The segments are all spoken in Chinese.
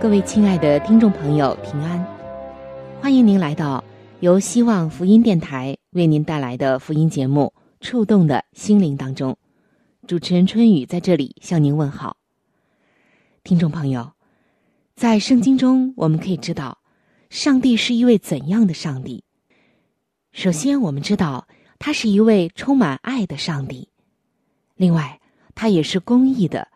各位亲爱的听众朋友，平安！欢迎您来到由希望福音电台为您带来的福音节目。触动的心灵当中，主持人春雨在这里向您问好。听众朋友，在圣经中我们可以知道，上帝是一位怎样的上帝？首先，我们知道他是一位充满爱的上帝；另外，他也是公义的、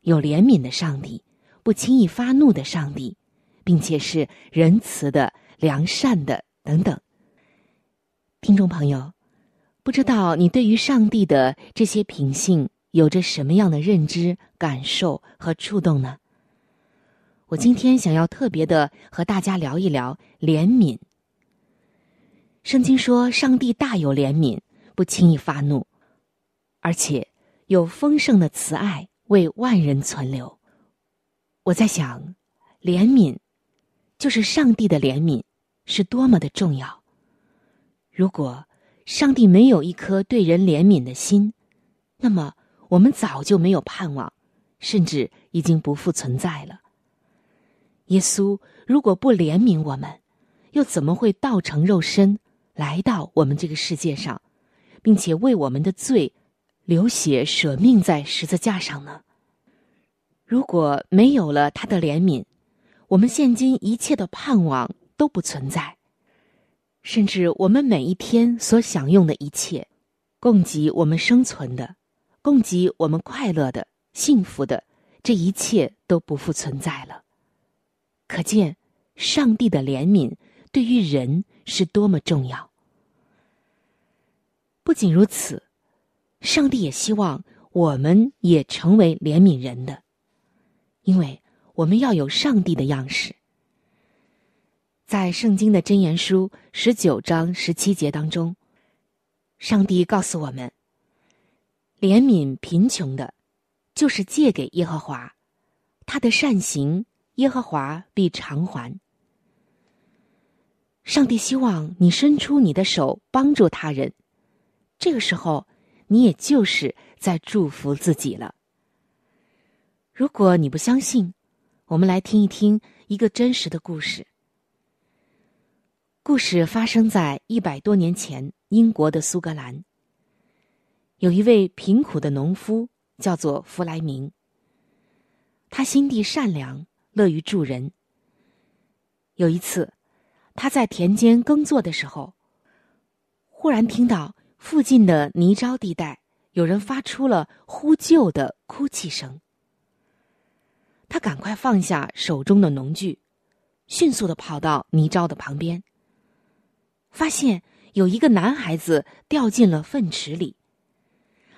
有怜悯的上帝，不轻易发怒的上帝，并且是仁慈的、良善的等等。听众朋友。不知道你对于上帝的这些品性有着什么样的认知、感受和触动呢？我今天想要特别的和大家聊一聊怜悯。圣经说，上帝大有怜悯，不轻易发怒，而且有丰盛的慈爱为万人存留。我在想，怜悯就是上帝的怜悯是多么的重要。如果上帝没有一颗对人怜悯的心，那么我们早就没有盼望，甚至已经不复存在了。耶稣如果不怜悯我们，又怎么会道成肉身来到我们这个世界上，并且为我们的罪流血舍命在十字架上呢？如果没有了他的怜悯，我们现今一切的盼望都不存在。甚至我们每一天所享用的一切，供给我们生存的，供给我们快乐的、幸福的，这一切都不复存在了。可见，上帝的怜悯对于人是多么重要。不仅如此，上帝也希望我们也成为怜悯人的，因为我们要有上帝的样式。在圣经的箴言书十九章十七节当中，上帝告诉我们：怜悯贫穷的，就是借给耶和华，他的善行耶和华必偿还。上帝希望你伸出你的手帮助他人，这个时候你也就是在祝福自己了。如果你不相信，我们来听一听一个真实的故事。故事发生在一百多年前，英国的苏格兰。有一位贫苦的农夫，叫做弗莱明。他心地善良，乐于助人。有一次，他在田间耕作的时候，忽然听到附近的泥沼地带有人发出了呼救的哭泣声。他赶快放下手中的农具，迅速的跑到泥沼的旁边。发现有一个男孩子掉进了粪池里，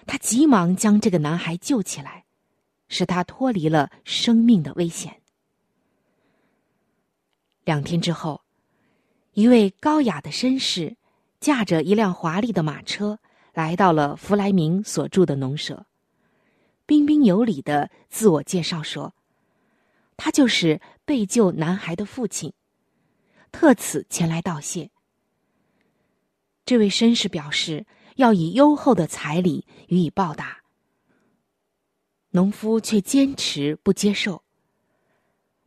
他急忙将这个男孩救起来，使他脱离了生命的危险。两天之后，一位高雅的绅士驾着一辆华丽的马车来到了弗莱明所住的农舍，彬彬有礼的自我介绍说：“他就是被救男孩的父亲，特此前来道谢。”这位绅士表示要以优厚的彩礼予以报答，农夫却坚持不接受。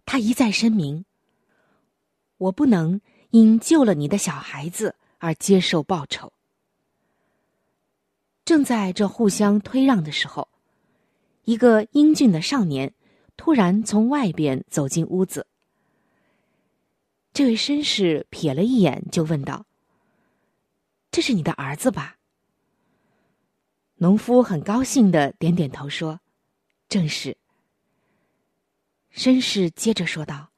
他一再声明：“我不能因救了你的小孩子而接受报酬。”正在这互相推让的时候，一个英俊的少年突然从外边走进屋子，这位绅士瞥了一眼，就问道：“这是你的儿子吧？”农夫很高兴的点点头说：“正是。”绅士接着说道：“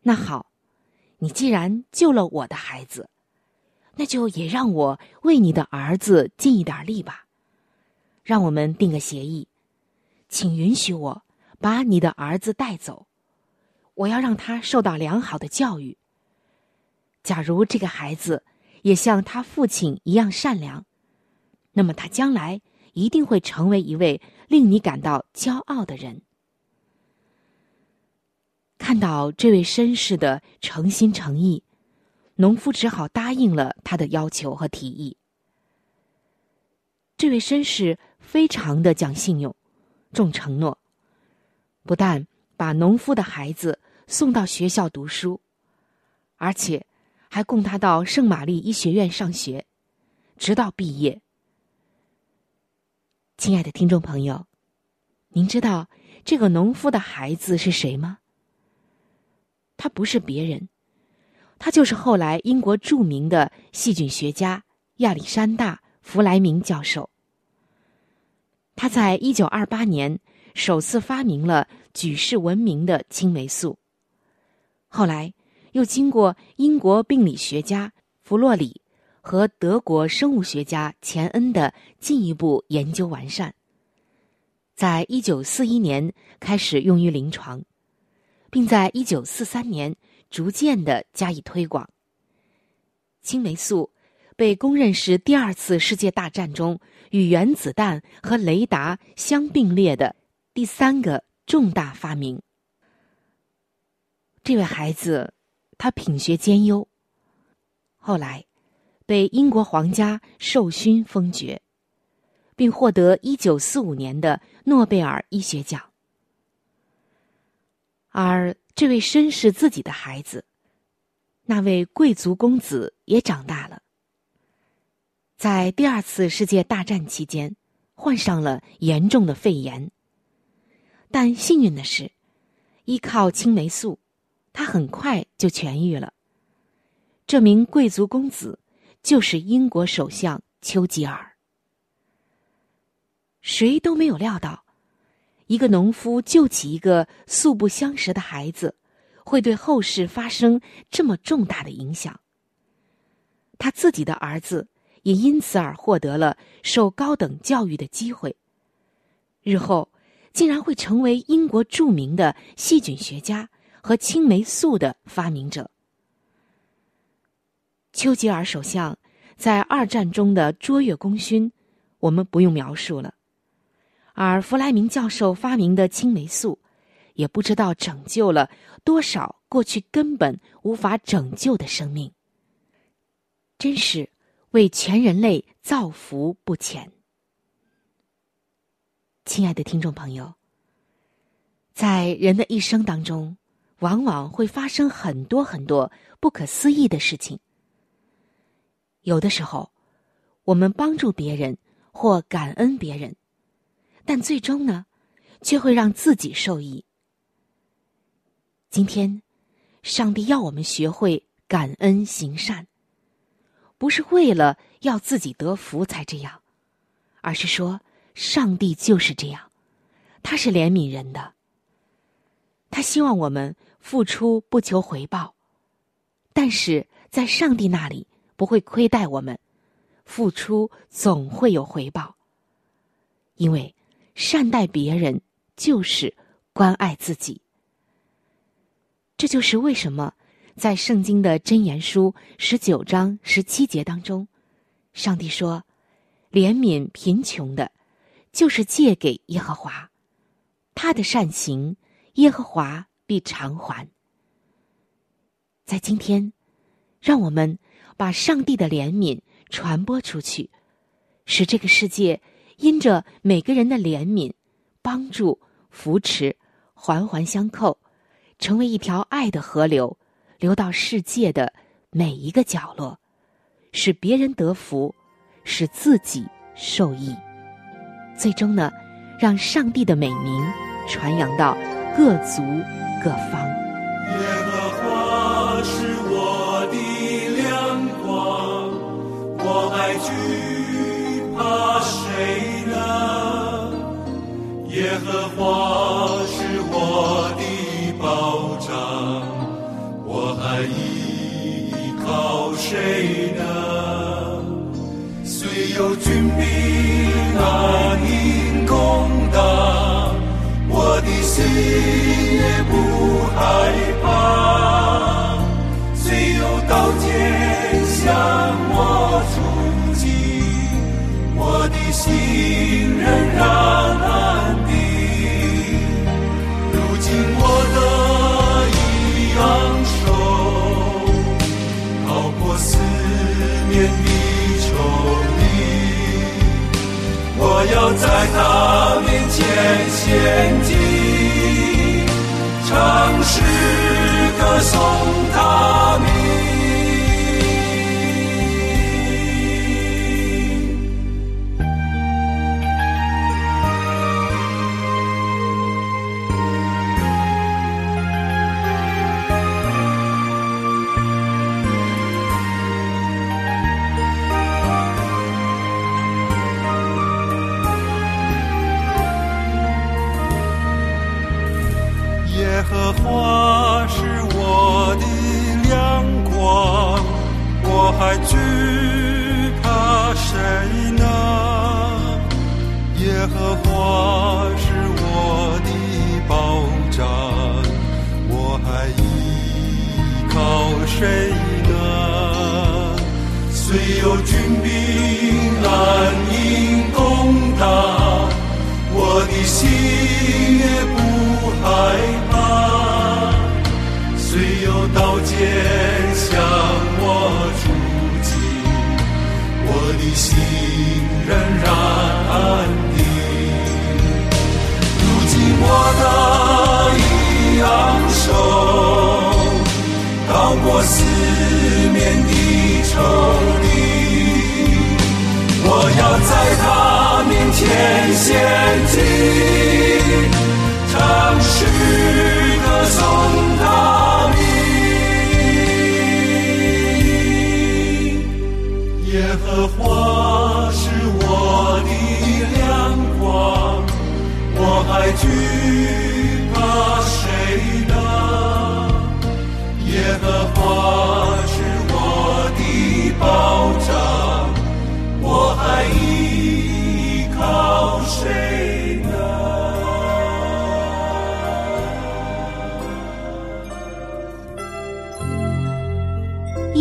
那好，你既然救了我的孩子，那就也让我为你的儿子尽一点力吧。让我们定个协议，请允许我把你的儿子带走，我要让他受到良好的教育。假如这个孩子也像他父亲一样善良。”那么他将来一定会成为一位令你感到骄傲的人。看到这位绅士的诚心诚意，农夫只好答应了他的要求和提议。这位绅士非常的讲信用，重承诺，不但把农夫的孩子送到学校读书，而且还供他到圣玛丽医学院上学，直到毕业。亲爱的听众朋友，您知道这个农夫的孩子是谁吗？他不是别人，他就是后来英国著名的细菌学家亚历山大·弗莱明教授。他在一九二八年首次发明了举世闻名的青霉素，后来又经过英国病理学家弗洛里。和德国生物学家钱恩的进一步研究完善，在一九四一年开始用于临床，并在一九四三年逐渐的加以推广。青霉素被公认是第二次世界大战中与原子弹和雷达相并列的第三个重大发明。这位孩子，他品学兼优，后来。被英国皇家授勋封爵，并获得一九四五年的诺贝尔医学奖。而这位绅士自己的孩子，那位贵族公子也长大了。在第二次世界大战期间，患上了严重的肺炎。但幸运的是，依靠青霉素，他很快就痊愈了。这名贵族公子。就是英国首相丘吉尔。谁都没有料到，一个农夫救起一个素不相识的孩子，会对后世发生这么重大的影响。他自己的儿子也因此而获得了受高等教育的机会，日后竟然会成为英国著名的细菌学家和青霉素的发明者。丘吉尔首相在二战中的卓越功勋，我们不用描述了。而弗莱明教授发明的青霉素，也不知道拯救了多少过去根本无法拯救的生命，真是为全人类造福不浅。亲爱的听众朋友，在人的一生当中，往往会发生很多很多不可思议的事情。有的时候，我们帮助别人或感恩别人，但最终呢，却会让自己受益。今天，上帝要我们学会感恩行善，不是为了要自己得福才这样，而是说，上帝就是这样，他是怜悯人的，他希望我们付出不求回报，但是在上帝那里。不会亏待我们，付出总会有回报。因为善待别人就是关爱自己。这就是为什么在圣经的箴言书十九章十七节当中，上帝说：“怜悯贫穷的，就是借给耶和华，他的善行，耶和华必偿还。”在今天，让我们。把上帝的怜悯传播出去，使这个世界因着每个人的怜悯、帮助、扶持，环环相扣，成为一条爱的河流，流到世界的每一个角落，使别人得福，使自己受益，最终呢，让上帝的美名传扬到各族各方。耶和华是我的亮光，我还惧怕谁呢？耶和华是我的保障，我还依靠谁呢？虽有军兵来。心也不害怕。虽有刀剑向我出击，我的心仍然安定。如今我的一昂首，逃过四面的仇敌，我要在他面前献，歌颂有军兵难以攻打，我的心也不害怕。虽有刀剑向我出击，我的心仍然安定。如今我的一昂首，高过四面的仇。在他面前献祭，唱诗歌颂他名。耶和华是我的亮光，我还惧怕谁呢？耶和华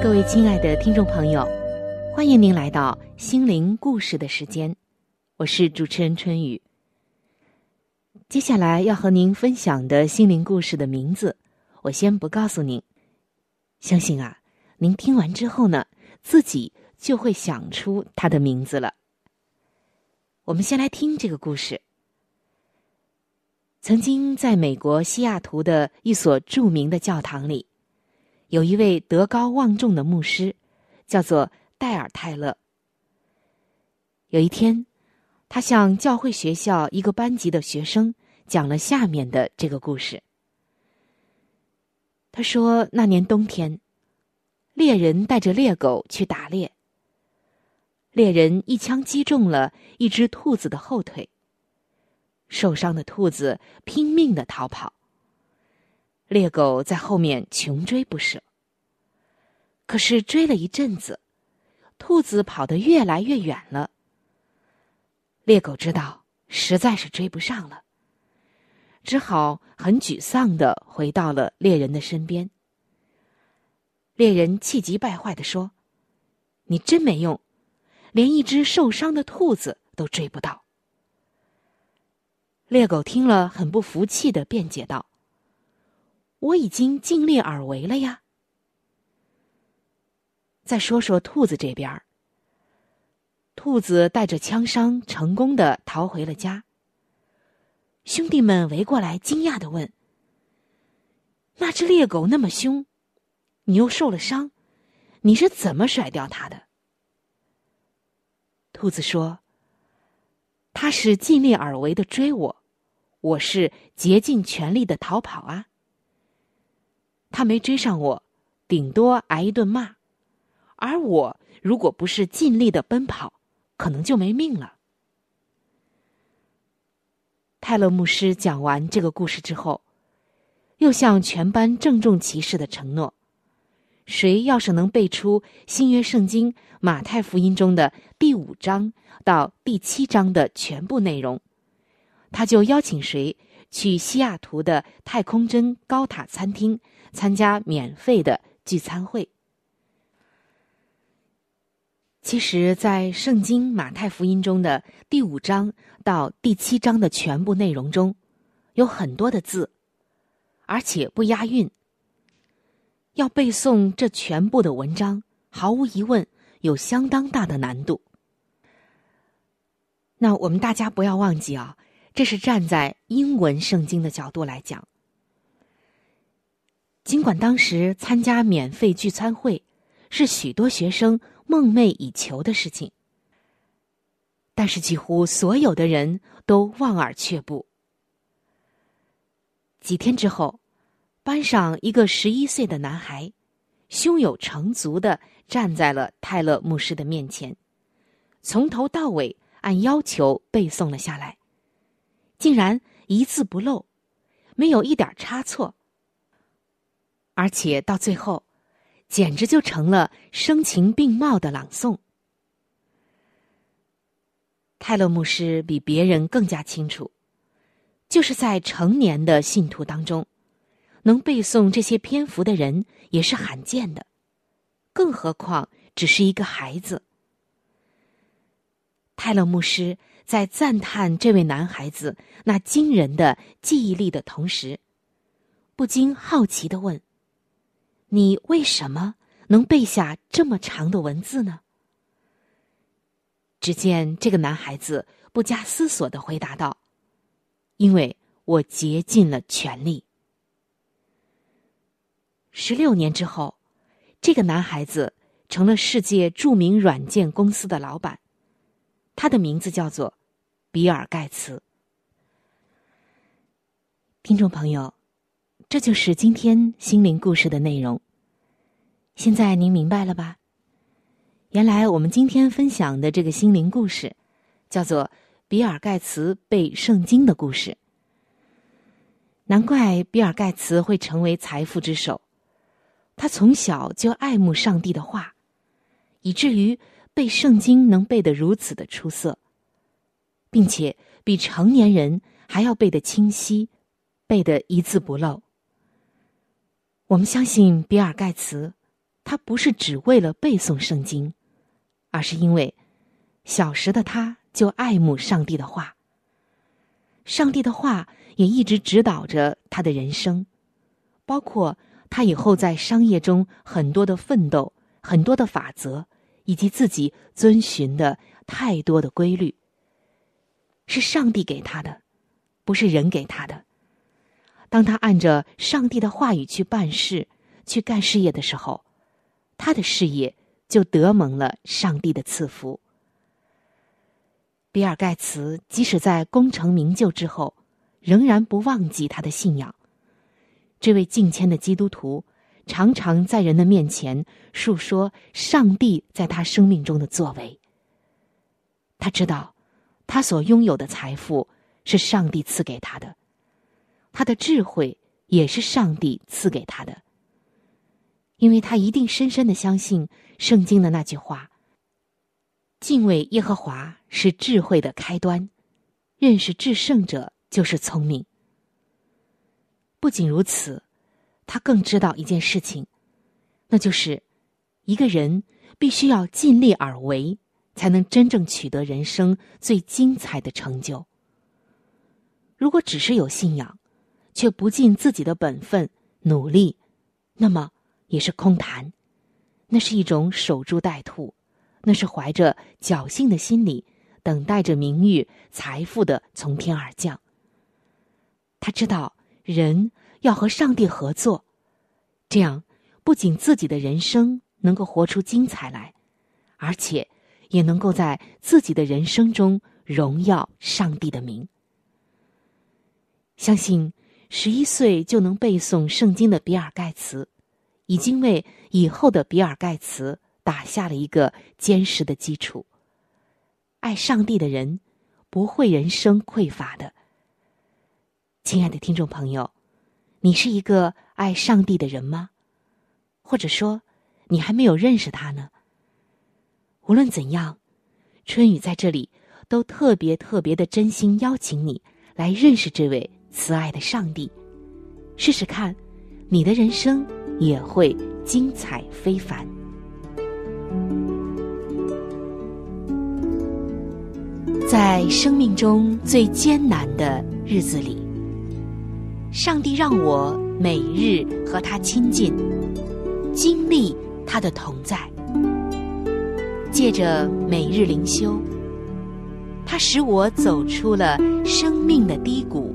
各位亲爱的听众朋友，欢迎您来到心灵故事的时间，我是主持人春雨。接下来要和您分享的心灵故事的名字，我先不告诉您，相信啊，您听完之后呢，自己就会想出它的名字了。我们先来听这个故事。曾经在美国西雅图的一所著名的教堂里。有一位德高望重的牧师，叫做戴尔·泰勒。有一天，他向教会学校一个班级的学生讲了下面的这个故事。他说：“那年冬天，猎人带着猎狗去打猎。猎人一枪击中了一只兔子的后腿，受伤的兔子拼命的逃跑。”猎狗在后面穷追不舍。可是追了一阵子，兔子跑得越来越远了。猎狗知道实在是追不上了，只好很沮丧的回到了猎人的身边。猎人气急败坏的说：“你真没用，连一只受伤的兔子都追不到。”猎狗听了，很不服气的辩解道。我已经尽力而为了呀！再说说兔子这边儿。兔子带着枪伤，成功的逃回了家。兄弟们围过来，惊讶的问：“那只猎狗那么凶，你又受了伤，你是怎么甩掉它的？”兔子说：“他是尽力而为的追我，我是竭尽全力的逃跑啊。他没追上我，顶多挨一顿骂，而我如果不是尽力的奔跑。”可能就没命了。泰勒牧师讲完这个故事之后，又向全班郑重其事的承诺：谁要是能背出新约圣经马太福音中的第五章到第七章的全部内容，他就邀请谁去西雅图的太空针高塔餐厅参加免费的聚餐会。其实，在圣经马太福音中的第五章到第七章的全部内容中，有很多的字，而且不押韵。要背诵这全部的文章，毫无疑问有相当大的难度。那我们大家不要忘记啊，这是站在英文圣经的角度来讲。尽管当时参加免费聚餐会，是许多学生。梦寐以求的事情，但是几乎所有的人都望而却步。几天之后，班上一个十一岁的男孩，胸有成竹的站在了泰勒牧师的面前，从头到尾按要求背诵了下来，竟然一字不漏，没有一点差错，而且到最后。简直就成了声情并茂的朗诵。泰勒牧师比别人更加清楚，就是在成年的信徒当中，能背诵这些篇幅的人也是罕见的，更何况只是一个孩子。泰勒牧师在赞叹这位男孩子那惊人的记忆力的同时，不禁好奇的问。你为什么能背下这么长的文字呢？只见这个男孩子不加思索的回答道：“因为我竭尽了全力。”十六年之后，这个男孩子成了世界著名软件公司的老板，他的名字叫做比尔盖茨。听众朋友。这就是今天心灵故事的内容。现在您明白了吧？原来我们今天分享的这个心灵故事，叫做比尔盖茨背圣经的故事。难怪比尔盖茨会成为财富之首，他从小就爱慕上帝的话，以至于背圣经能背得如此的出色，并且比成年人还要背得清晰，背得一字不漏。我们相信比尔盖茨，他不是只为了背诵圣经，而是因为小时的他就爱慕上帝的话。上帝的话也一直指导着他的人生，包括他以后在商业中很多的奋斗、很多的法则，以及自己遵循的太多的规律，是上帝给他的，不是人给他的。当他按着上帝的话语去办事、去干事业的时候，他的事业就得蒙了上帝的赐福。比尔盖茨即使在功成名就之后，仍然不忘记他的信仰。这位敬谦的基督徒常常在人的面前述说上帝在他生命中的作为。他知道，他所拥有的财富是上帝赐给他的。他的智慧也是上帝赐给他的，因为他一定深深的相信圣经的那句话：“敬畏耶和华是智慧的开端，认识至圣者就是聪明。”不仅如此，他更知道一件事情，那就是一个人必须要尽力而为，才能真正取得人生最精彩的成就。如果只是有信仰，却不尽自己的本分努力，那么也是空谈，那是一种守株待兔，那是怀着侥幸的心理，等待着名誉、财富的从天而降。他知道人要和上帝合作，这样不仅自己的人生能够活出精彩来，而且也能够在自己的人生中荣耀上帝的名。相信十一岁就能背诵圣经的比尔盖茨。已经为以后的比尔盖茨打下了一个坚实的基础。爱上帝的人不会人生匮乏的。亲爱的听众朋友，你是一个爱上帝的人吗？或者说，你还没有认识他呢？无论怎样，春雨在这里都特别特别的真心邀请你来认识这位慈爱的上帝，试试看，你的人生。也会精彩非凡。在生命中最艰难的日子里，上帝让我每日和他亲近，经历他的同在。借着每日灵修，他使我走出了生命的低谷，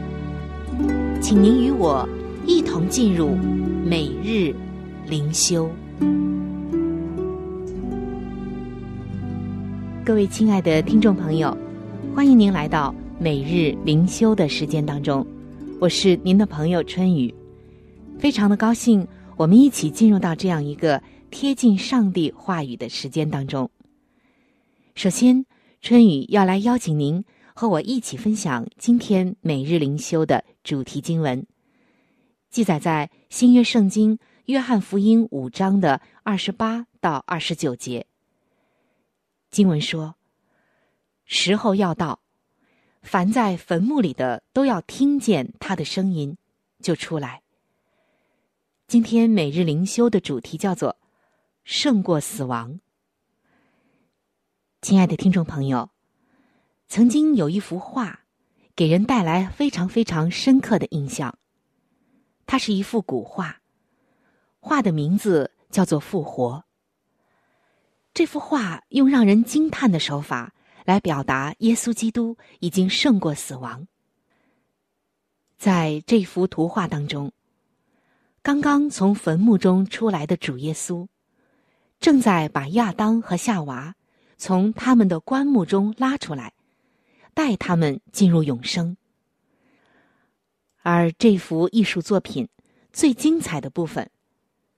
请您与我一同进入每日灵修。各位亲爱的听众朋友，欢迎您来到每日灵修的时间当中，我是您的朋友春雨，非常的高兴，我们一起进入到这样一个贴近上帝话语的时间当中。首先，春雨要来邀请您和我一起分享今天每日灵修的。主题经文记载在新约圣经约翰福音五章的二十八到二十九节。经文说：“时候要到，凡在坟墓里的都要听见他的声音，就出来。”今天每日灵修的主题叫做“胜过死亡”。亲爱的听众朋友，曾经有一幅画。给人带来非常非常深刻的印象。它是一幅古画，画的名字叫做《复活》。这幅画用让人惊叹的手法来表达耶稣基督已经胜过死亡。在这幅图画当中，刚刚从坟墓中出来的主耶稣，正在把亚当和夏娃从他们的棺木中拉出来。带他们进入永生，而这幅艺术作品最精彩的部分，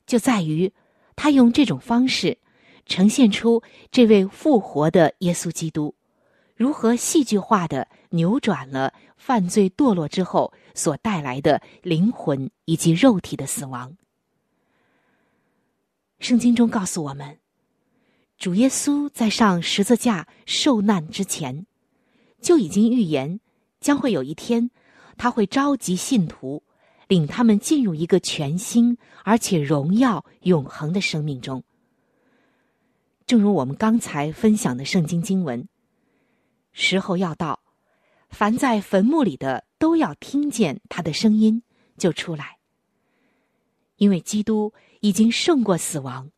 就在于他用这种方式呈现出这位复活的耶稣基督如何戏剧化的扭转了犯罪堕落之后所带来的灵魂以及肉体的死亡。圣经中告诉我们，主耶稣在上十字架受难之前。就已经预言，将会有一天，他会召集信徒，领他们进入一个全新而且荣耀永恒的生命中。正如我们刚才分享的圣经经文，时候要到，凡在坟墓里的都要听见他的声音，就出来。因为基督已经胜过死亡，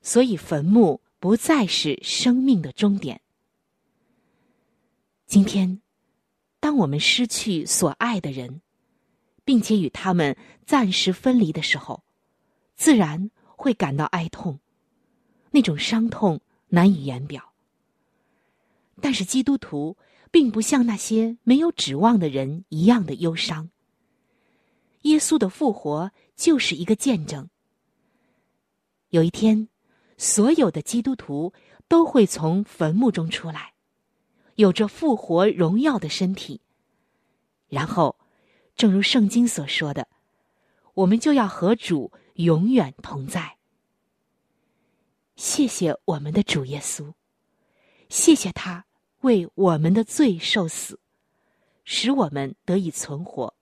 所以坟墓不再是生命的终点。今天，当我们失去所爱的人，并且与他们暂时分离的时候，自然会感到哀痛，那种伤痛难以言表。但是基督徒并不像那些没有指望的人一样的忧伤。耶稣的复活就是一个见证。有一天，所有的基督徒都会从坟墓中出来。有着复活荣耀的身体，然后，正如圣经所说的，我们就要和主永远同在。谢谢我们的主耶稣，谢谢他为我们的罪受死，使我们得以存活。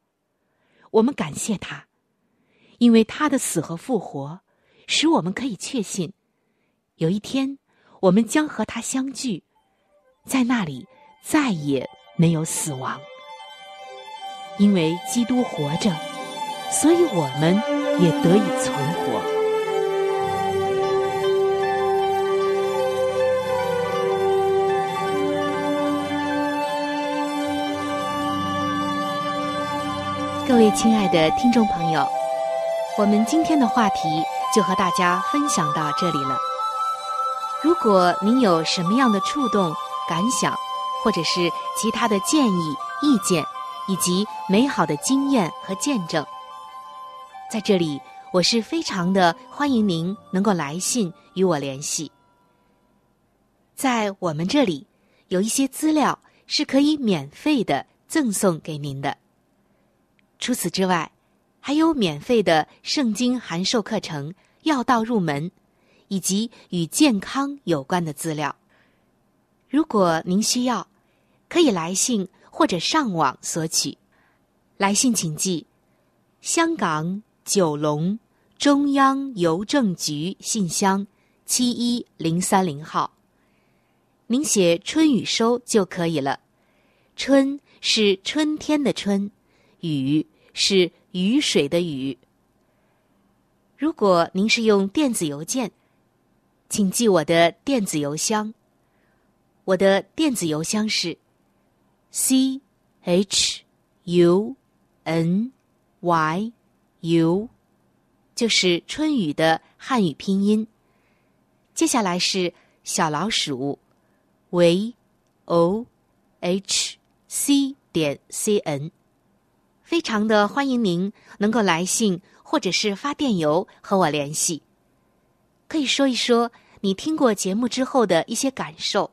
我们感谢他，因为他的死和复活，使我们可以确信，有一天我们将和他相聚，在那里再也没有死亡。因为基督活着，所以我们也得以存活。各位亲爱的听众朋友，我们今天的话题就和大家分享到这里了。如果您有什么样的触动、感想，或者是其他的建议、意见，以及美好的经验和见证，在这里我是非常的欢迎您能够来信与我联系。在我们这里有一些资料是可以免费的赠送给您的。除此之外，还有免费的圣经函授课程、要道入门，以及与健康有关的资料。如果您需要，可以来信或者上网索取。来信请寄：香港九龙中央邮政局信箱七一零三零号。您写“春雨收”就可以了。春是春天的春。雨是雨水的雨。如果您是用电子邮件，请记我的电子邮箱。我的电子邮箱是 c h u n y u，就是春雨的汉语拼音。接下来是小老鼠 v o h c 点 c n。非常的欢迎您能够来信或者是发电邮和我联系，可以说一说你听过节目之后的一些感受，